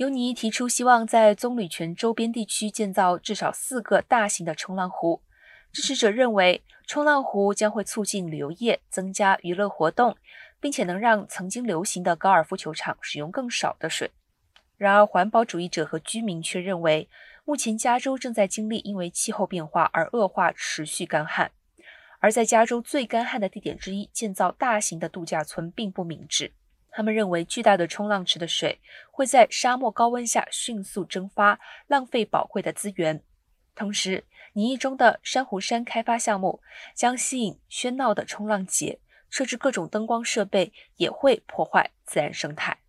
尤尼提出希望在棕榈泉周边地区建造至少四个大型的冲浪湖。支持者认为，冲浪湖将会促进旅游业，增加娱乐活动，并且能让曾经流行的高尔夫球场使用更少的水。然而，环保主义者和居民却认为，目前加州正在经历因为气候变化而恶化、持续干旱，而在加州最干旱的地点之一建造大型的度假村并不明智。他们认为，巨大的冲浪池的水会在沙漠高温下迅速蒸发，浪费宝贵的资源。同时，拟议中的珊瑚山开发项目将吸引喧闹的冲浪节，设置各种灯光设备也会破坏自然生态。